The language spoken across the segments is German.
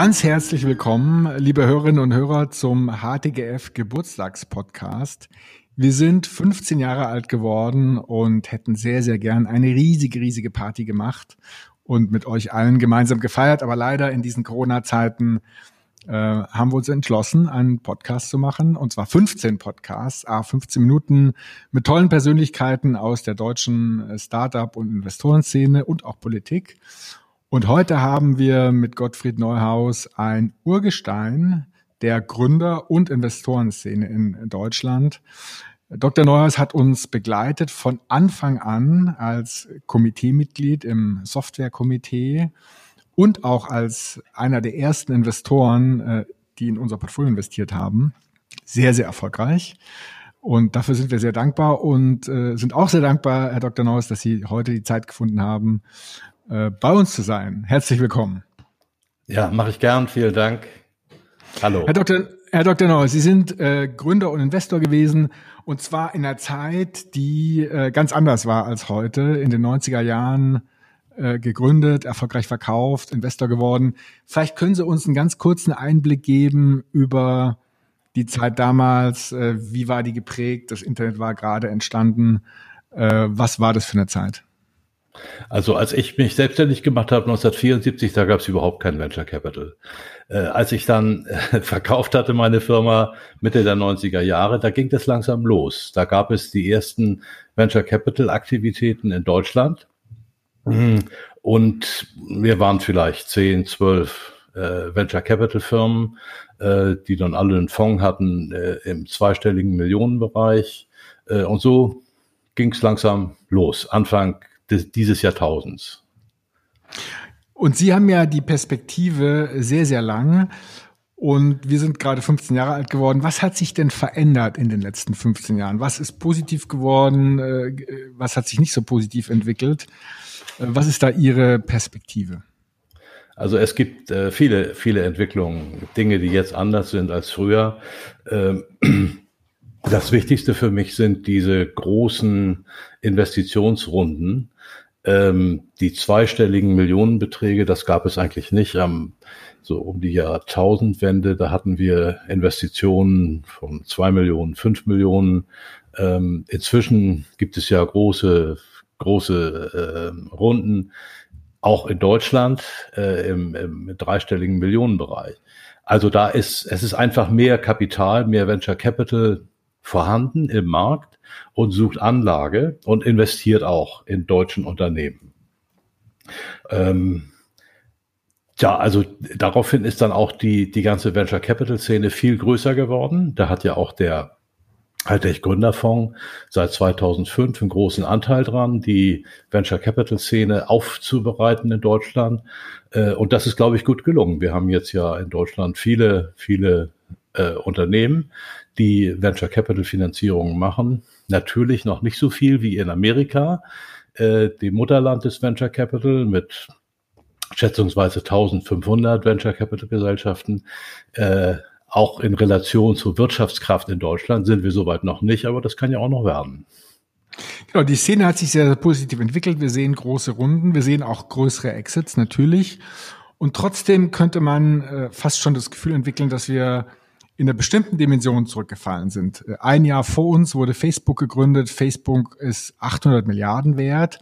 Ganz herzlich willkommen, liebe Hörerinnen und Hörer, zum HTGF Geburtstagspodcast. Wir sind 15 Jahre alt geworden und hätten sehr, sehr gern eine riesige, riesige Party gemacht und mit euch allen gemeinsam gefeiert. Aber leider in diesen Corona-Zeiten äh, haben wir uns entschlossen, einen Podcast zu machen. Und zwar 15 Podcasts, ah, 15 Minuten mit tollen Persönlichkeiten aus der deutschen äh, Startup- und Investorenszene und auch Politik. Und heute haben wir mit Gottfried Neuhaus ein Urgestein der Gründer- und Investorenszene in Deutschland. Dr. Neuhaus hat uns begleitet von Anfang an als Komiteemitglied im Softwarekomitee und auch als einer der ersten Investoren, äh, die in unser Portfolio investiert haben. Sehr, sehr erfolgreich. Und dafür sind wir sehr dankbar und äh, sind auch sehr dankbar, Herr Dr. Neuhaus, dass Sie heute die Zeit gefunden haben, äh, bei uns zu sein. Herzlich willkommen. Ja, mache ich gern. Vielen Dank. Hallo. Herr Dr. Herr Dr. Neuhaus, Sie sind äh, Gründer und Investor gewesen und zwar in einer Zeit, die äh, ganz anders war als heute. In den 90er Jahren äh, gegründet, erfolgreich verkauft, Investor geworden. Vielleicht können Sie uns einen ganz kurzen Einblick geben über die Zeit damals. Äh, wie war die geprägt? Das Internet war gerade entstanden. Äh, was war das für eine Zeit? Also als ich mich selbstständig gemacht habe, 1974, da gab es überhaupt kein Venture Capital. Äh, als ich dann äh, verkauft hatte, meine Firma Mitte der 90er Jahre, da ging das langsam los. Da gab es die ersten Venture Capital Aktivitäten in Deutschland. Und wir waren vielleicht 10, 12 äh, Venture Capital Firmen, äh, die dann alle einen Fonds hatten äh, im zweistelligen Millionenbereich. Äh, und so ging es langsam los, Anfang des, dieses Jahrtausends. Und Sie haben ja die Perspektive sehr, sehr lang. Und wir sind gerade 15 Jahre alt geworden. Was hat sich denn verändert in den letzten 15 Jahren? Was ist positiv geworden? Äh, was hat sich nicht so positiv entwickelt? Äh, was ist da Ihre Perspektive? Also es gibt äh, viele, viele Entwicklungen, Dinge, die jetzt anders sind als früher. Ähm, das Wichtigste für mich sind diese großen Investitionsrunden, ähm, die zweistelligen Millionenbeträge, das gab es eigentlich nicht. Ähm, so um die Jahrtausendwende, da hatten wir Investitionen von zwei Millionen, fünf Millionen. Ähm, inzwischen gibt es ja große, große äh, Runden, auch in Deutschland äh, im, im dreistelligen Millionenbereich. Also da ist, es ist einfach mehr Kapital, mehr Venture Capital vorhanden im Markt und sucht Anlage und investiert auch in deutschen Unternehmen. Ähm, ja, also daraufhin ist dann auch die, die ganze Venture Capital Szene viel größer geworden. Da hat ja auch der Hightech Gründerfonds seit 2005 einen großen Anteil dran, die Venture Capital Szene aufzubereiten in Deutschland. Äh, und das ist, glaube ich, gut gelungen. Wir haben jetzt ja in Deutschland viele, viele äh, Unternehmen, die Venture Capital Finanzierungen machen. Natürlich noch nicht so viel wie in Amerika, äh, dem Mutterland des Venture Capital mit schätzungsweise 1500 Venture Capital Gesellschaften. Äh, auch in Relation zur Wirtschaftskraft in Deutschland sind wir soweit noch nicht, aber das kann ja auch noch werden. Genau, die Szene hat sich sehr, sehr positiv entwickelt. Wir sehen große Runden, wir sehen auch größere Exits natürlich. Und trotzdem könnte man äh, fast schon das Gefühl entwickeln, dass wir in einer bestimmten Dimension zurückgefallen sind. Ein Jahr vor uns wurde Facebook gegründet. Facebook ist 800 Milliarden wert.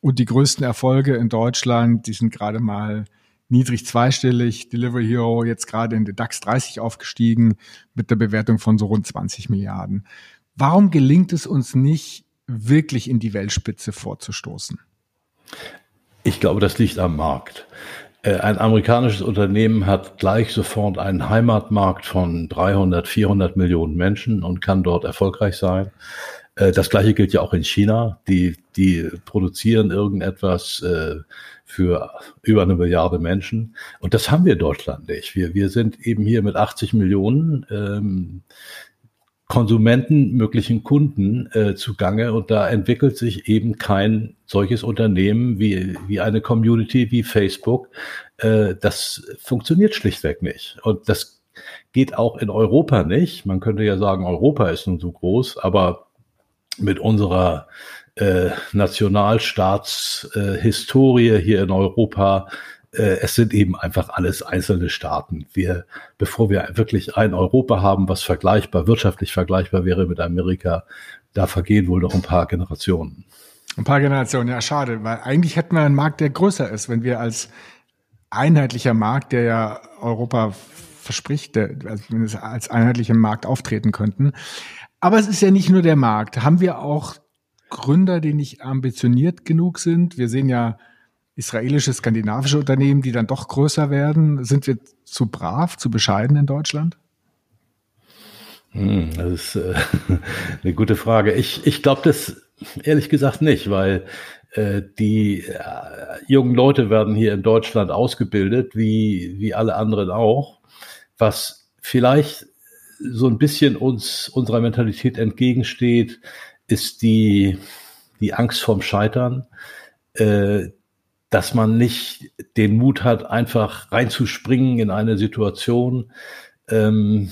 Und die größten Erfolge in Deutschland, die sind gerade mal niedrig zweistellig. Delivery Hero jetzt gerade in den DAX 30 aufgestiegen mit der Bewertung von so rund 20 Milliarden. Warum gelingt es uns nicht, wirklich in die Weltspitze vorzustoßen? Ich glaube, das liegt am Markt. Äh, ein amerikanisches Unternehmen hat gleich sofort einen Heimatmarkt von 300, 400 Millionen Menschen und kann dort erfolgreich sein. Äh, das gleiche gilt ja auch in China. Die, die produzieren irgendetwas äh, für über eine Milliarde Menschen. Und das haben wir in Deutschland nicht. Wir, wir sind eben hier mit 80 Millionen ähm, Konsumenten, möglichen Kunden äh, zugange und da entwickelt sich eben kein solches Unternehmen wie, wie eine Community wie Facebook. Äh, das funktioniert schlichtweg nicht. Und das geht auch in Europa nicht. Man könnte ja sagen, Europa ist nun so groß, aber mit unserer äh, Nationalstaatshistorie äh, hier in Europa es sind eben einfach alles einzelne Staaten. Wir, bevor wir wirklich ein Europa haben, was vergleichbar, wirtschaftlich vergleichbar wäre mit Amerika, da vergehen wohl noch ein paar Generationen. Ein paar Generationen, ja, schade, weil eigentlich hätten wir einen Markt, der größer ist, wenn wir als einheitlicher Markt, der ja Europa verspricht, der, also als einheitlicher Markt auftreten könnten. Aber es ist ja nicht nur der Markt. Haben wir auch Gründer, die nicht ambitioniert genug sind? Wir sehen ja israelische, skandinavische Unternehmen, die dann doch größer werden. Sind wir zu brav, zu bescheiden in Deutschland? Hm, das ist äh, eine gute Frage. Ich, ich glaube das ehrlich gesagt nicht, weil äh, die äh, jungen Leute werden hier in Deutschland ausgebildet, wie, wie alle anderen auch, was vielleicht so ein bisschen uns, unserer Mentalität entgegensteht, ist die, die Angst vorm Scheitern, äh, dass man nicht den Mut hat, einfach reinzuspringen in eine Situation. Ähm,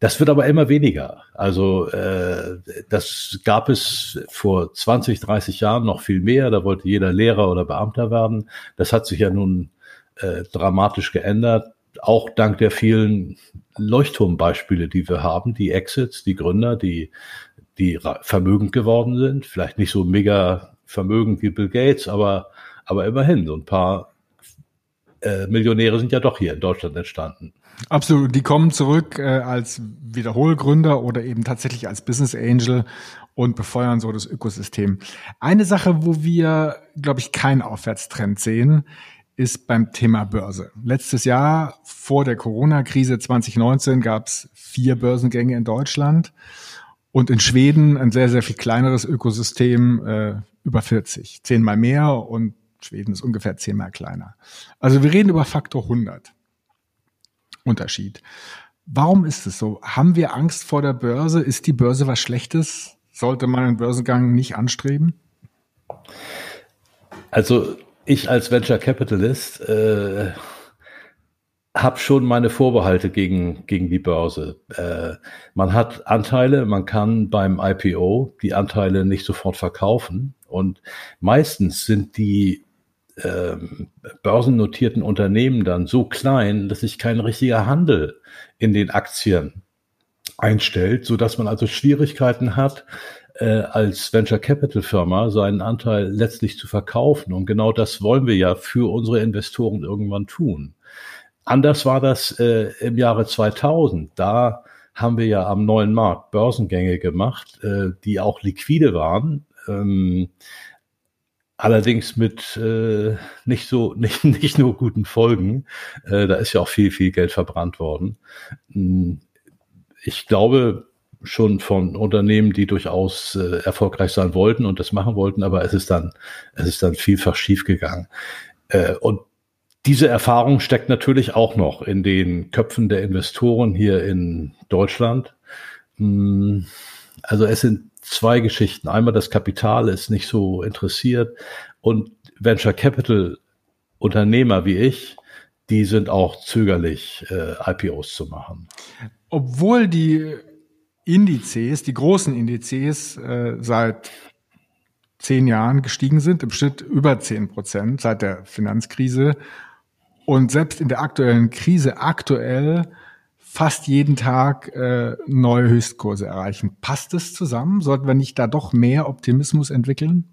das wird aber immer weniger. Also äh, das gab es vor 20, 30 Jahren noch viel mehr. Da wollte jeder Lehrer oder Beamter werden. Das hat sich ja nun äh, dramatisch geändert. Auch dank der vielen Leuchtturmbeispiele, die wir haben, die Exits, die Gründer, die, die vermögend geworden sind. Vielleicht nicht so mega vermögend wie Bill Gates, aber, aber immerhin so ein paar äh, Millionäre sind ja doch hier in Deutschland entstanden. Absolut, die kommen zurück äh, als Wiederholgründer oder eben tatsächlich als Business Angel und befeuern so das Ökosystem. Eine Sache, wo wir, glaube ich, keinen Aufwärtstrend sehen, ist beim Thema Börse. Letztes Jahr vor der Corona-Krise 2019 gab es vier Börsengänge in Deutschland und in Schweden ein sehr, sehr viel kleineres Ökosystem, äh, über 40, zehnmal mehr und Schweden ist ungefähr zehnmal kleiner. Also wir reden über Faktor 100. Unterschied. Warum ist es so? Haben wir Angst vor der Börse? Ist die Börse was Schlechtes? Sollte man einen Börsengang nicht anstreben? Also ich als Venture Capitalist äh, habe schon meine Vorbehalte gegen, gegen die Börse. Äh, man hat Anteile, man kann beim IPO die Anteile nicht sofort verkaufen. Und meistens sind die ähm, börsennotierten Unternehmen dann so klein, dass sich kein richtiger Handel in den Aktien einstellt, so dass man also Schwierigkeiten hat, äh, als Venture Capital Firma seinen Anteil letztlich zu verkaufen. Und genau das wollen wir ja für unsere Investoren irgendwann tun. Anders war das äh, im Jahre 2000. Da haben wir ja am neuen Markt Börsengänge gemacht, äh, die auch liquide waren. Ähm, Allerdings mit äh, nicht so, nicht, nicht nur guten Folgen. Äh, da ist ja auch viel, viel Geld verbrannt worden. Hm, ich glaube schon von Unternehmen, die durchaus äh, erfolgreich sein wollten und das machen wollten, aber es ist dann, es ist dann vielfach schiefgegangen. Äh, und diese Erfahrung steckt natürlich auch noch in den Köpfen der Investoren hier in Deutschland. Hm, also es sind zwei Geschichten. Einmal das Kapital ist nicht so interessiert und Venture Capital Unternehmer wie ich, die sind auch zögerlich, äh, IPOs zu machen. Obwohl die Indizes, die großen Indizes äh, seit zehn Jahren gestiegen sind, im Schnitt über zehn Prozent seit der Finanzkrise. Und selbst in der aktuellen Krise aktuell fast jeden Tag äh, neue Höchstkurse erreichen. Passt es zusammen? Sollten wir nicht da doch mehr Optimismus entwickeln?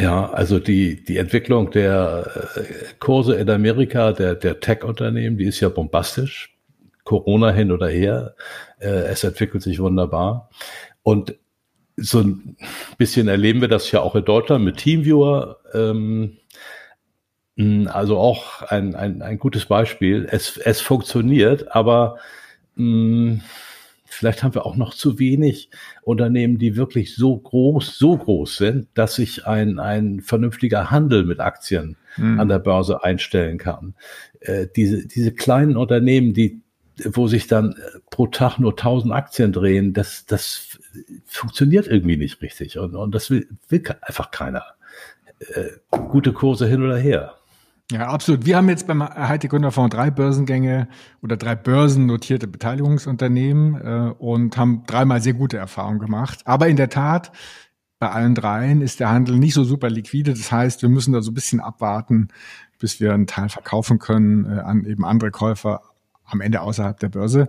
Ja, also die, die Entwicklung der äh, Kurse in Amerika, der, der Tech-Unternehmen, die ist ja bombastisch. Corona hin oder her. Äh, es entwickelt sich wunderbar. Und so ein bisschen erleben wir das ja auch in Deutschland mit Teamviewer. Ähm, hm, also auch ein, ein, ein gutes Beispiel. Es, es funktioniert, aber mh, hm, vielleicht haben wir auch noch zu wenig Unternehmen, die wirklich so groß, so groß sind, dass sich ein, ein vernünftiger Handel mit Aktien mhm. an der Börse einstellen kann. Äh, diese, diese kleinen Unternehmen, die, wo sich dann pro Tag nur 1000 Aktien drehen, das, das funktioniert irgendwie nicht richtig. Und, und das will, will einfach keiner. Äh, gute Kurse hin oder her. Ja, absolut. Wir haben jetzt beim Heidi Gründerfonds drei Börsengänge oder drei börsennotierte Beteiligungsunternehmen äh, und haben dreimal sehr gute Erfahrungen gemacht. Aber in der Tat, Bei allen dreien ist der Handel nicht so super liquide. Das heißt, wir müssen da so ein bisschen abwarten, bis wir einen Teil verkaufen können äh, an eben andere Käufer am Ende außerhalb der Börse.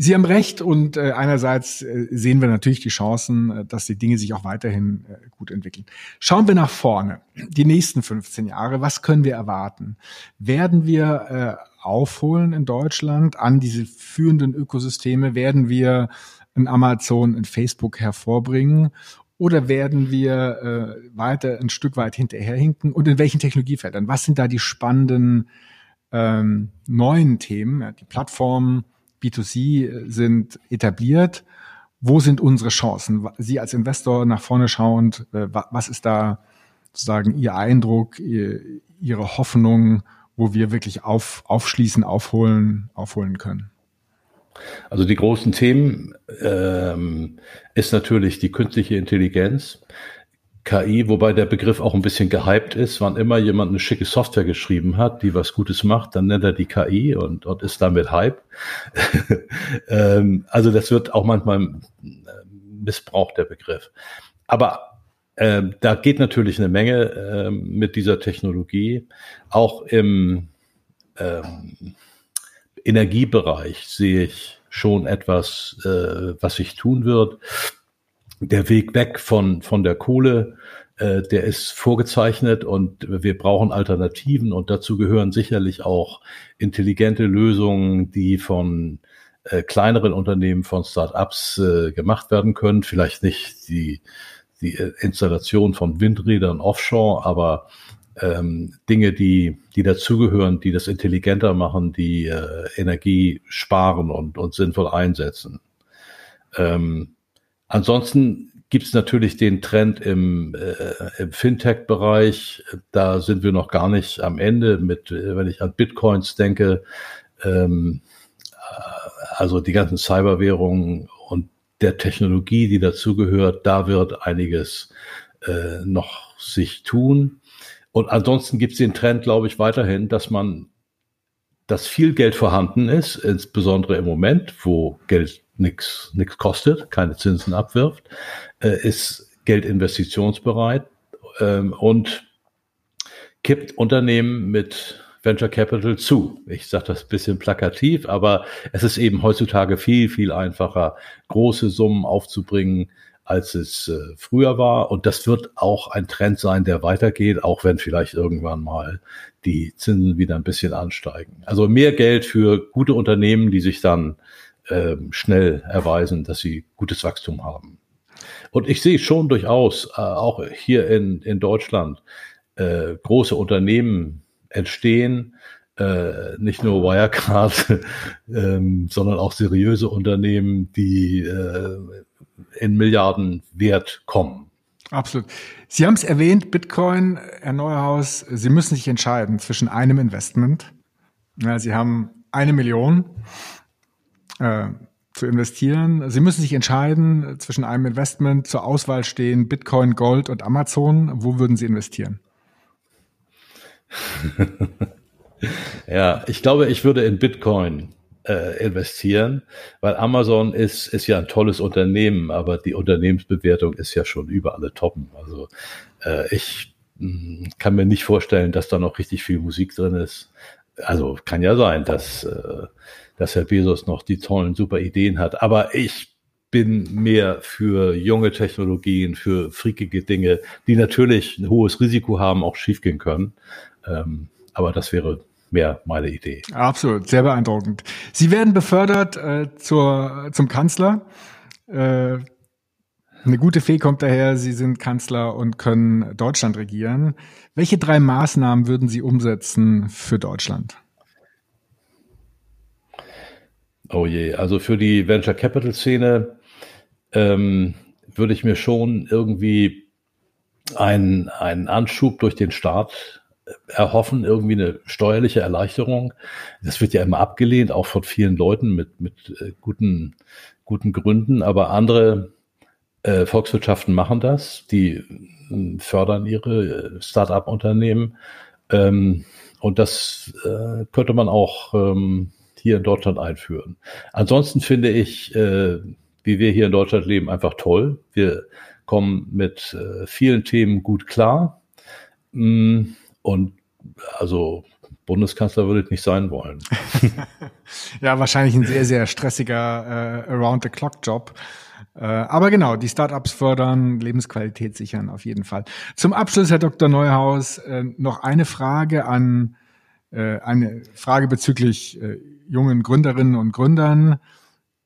Sie haben recht und äh, einerseits äh, sehen wir natürlich die Chancen, äh, dass die Dinge sich auch weiterhin gut entwickeln. Schauen wir nach vorne, die nächsten 15 Jahre, was können wir erwarten? Werden wir aufholen in Deutschland an diese führenden Ökosysteme? Werden wir ein Amazon, ein Facebook hervorbringen? Oder werden wir weiter ein Stück weit hinterherhinken? Und in welchen Technologiefeldern? Was sind da die spannenden ähm, neuen Themen? Die Plattformen, B2C sind etabliert. Wo sind unsere Chancen? Sie als Investor nach vorne schauend, äh, was ist da sozusagen Ihr Eindruck, Ihre Hoffnung, wo wir wirklich auf, aufschließen, aufholen, aufholen können? Also die großen Themen ähm, ist natürlich die künstliche Intelligenz. KI, wobei der Begriff auch ein bisschen gehypt ist. Wann immer jemand eine schicke Software geschrieben hat, die was Gutes macht, dann nennt er die KI und, und ist damit Hype. ähm, also das wird auch manchmal äh, missbraucht, der Begriff. Aber äh, da geht natürlich eine Menge äh, mit dieser Technologie. Auch im ähm, Energiebereich sehe ich schon etwas, äh, was sich tun wird der Weg weg von, von der Kohle, äh, der ist vorgezeichnet und wir brauchen Alternativen und dazu gehören sicherlich auch intelligente Lösungen, die von äh, kleineren Unternehmen, von Start-ups äh, gemacht werden können. Vielleicht nicht die, die Installation von Windrädern offshore, aber ähm, Dinge, die, die dazugehören, die das intelligenter machen, die äh, Energie sparen und, und sinnvoll einsetzen. Ähm, Ansonsten gibt es natürlich den Trend im, äh, im Fintech-Bereich. Da sind wir noch gar nicht am Ende mit, wenn ich an Bitcoins denke, ähm, äh, also die ganzen Cyberwährungen und der Technologie, die dazugehört, da wird einiges äh, noch sich tun. Und ansonsten gibt es den Trend, glaube ich, weiterhin, dass man, dass viel Geld vorhanden ist, insbesondere im Moment, wo Geld nichts kostet, keine Zinsen abwirft, äh, ist Geld investitionsbereit ähm, und kippt Unternehmen mit Venture Capital zu. Ich sage das bisschen plakativ, aber es ist eben heutzutage viel, viel einfacher, große Summen aufzubringen, als es äh, früher war. Und das wird auch ein Trend sein, der weitergeht, auch wenn vielleicht irgendwann mal die Zinsen wieder ein bisschen ansteigen. Also mehr Geld für gute Unternehmen, die sich dann äh, schnell erweisen, dass sie gutes Wachstum haben. Und ich sehe schon durchaus, äh, auch hier in, in Deutschland, äh, große Unternehmen entstehen, äh, nicht nur Wirecard, ähm, sondern auch seriöse Unternehmen, die äh, in Milliarden Wert kommen. Absolut. Sie haben es erwähnt, Bitcoin, Herr Neuhaus, Sie müssen sich entscheiden zwischen einem Investment. Ja, Sie haben eine Million äh, zu investieren. Sie müssen sich entscheiden zwischen einem Investment. Zur Auswahl stehen Bitcoin, Gold und Amazon. Wo würden Sie investieren? ja, ich glaube, ich würde in Bitcoin äh, investieren, weil Amazon ist, ist ja ein tolles Unternehmen, aber die Unternehmensbewertung ist ja schon über alle Toppen. Also äh, ich mh, hm, kann mir nicht vorstellen, dass da noch richtig viel Musik drin ist. Also kann ja sein, dass äh, dass Herr Bezos noch die tollen, super Ideen hat. Aber ich bin mehr für junge Technologien, für freakige Dinge, die natürlich ein hohes Risiko haben, auch schiefgehen können. Ähm, aber das wäre mehr meine Idee. Absolut, sehr beeindruckend. Sie werden befördert äh, zur, zum Kanzler. Äh, eine gute Fee kommt daher, Sie sind Kanzler und können Deutschland regieren. Welche drei Maßnahmen würden Sie umsetzen für Deutschland? Oh je, also für die Venture Capital Szene ähm, würde ich mir schon irgendwie einen, einen Anschub durch den Staat erhoffen, irgendwie eine steuerliche Erleichterung. Das wird ja immer abgelehnt, auch von vielen Leuten mit, mit äh, guten, guten Gründen, aber andere äh, Volkswirtschaften machen das, die äh, fördern ihre äh, Start-up-Unternehmen. Ähm, und das äh, könnte man auch ähm, hier in Deutschland einführen. Ansonsten finde ich, äh, wie wir hier in Deutschland leben, einfach toll. Wir kommen mit äh, vielen Themen gut klar. Mm, und also Bundeskanzler würde ich nicht sein wollen. ja, wahrscheinlich ein sehr, sehr stressiger äh, Around-the-Clock-Job. Äh, aber genau, die Startups fördern, Lebensqualität sichern auf jeden Fall. Zum Abschluss, Herr Dr. Neuhaus, äh, noch eine Frage an äh, eine Frage bezüglich jungen Gründerinnen und Gründern.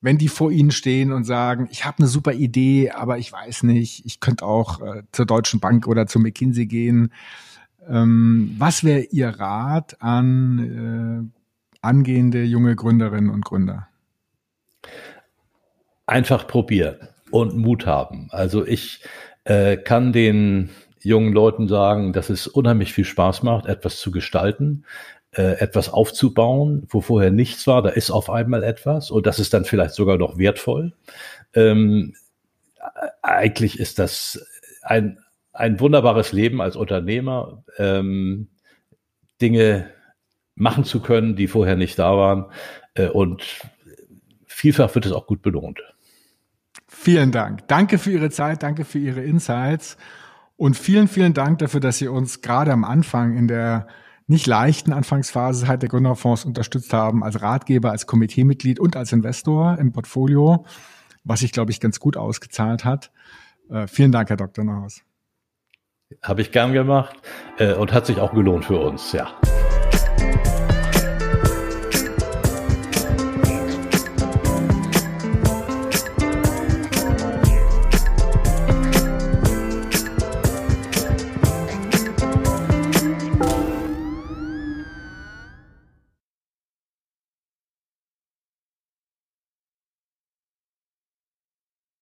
Wenn die vor Ihnen stehen und sagen, ich habe eine super Idee, aber ich weiß nicht, ich könnte auch zur Deutschen Bank oder zu McKinsey gehen. Ähm, was wäre Ihr Rat an angehende junge Gründerinnen und Gründer? Einfach probieren und Mut haben. Also ich äh, kann den jungen Leuten sagen, dass es unheimlich viel Spaß macht, etwas zu gestalten, äh, etwas aufzubauen, wo vorher nichts war. Da ist auf einmal etwas und das ist dann vielleicht sogar noch wertvoll. Ähm, eigentlich ist das ein, ein wunderbares Leben als Unternehmer, ähm, Dinge machen zu können, die vorher nicht da waren. Äh, und vielfach wird es auch gut belohnt. Vielen Dank. Danke für Ihre Zeit, danke für Ihre Insights. Und vielen, vielen Dank dafür, dass Sie uns gerade am Anfang in der nicht leichten Anfangsphase halt der Gründerfonds unterstützt haben, als Ratgeber, als Komiteemitglied und als Investor im Portfolio, was sich, glaube ich, ganz gut ausgezahlt hat. Äh, vielen Dank, Herr Dr. Neuhaus. Habe ich gern gemacht äh, und hat sich auch gelohnt für uns, ja.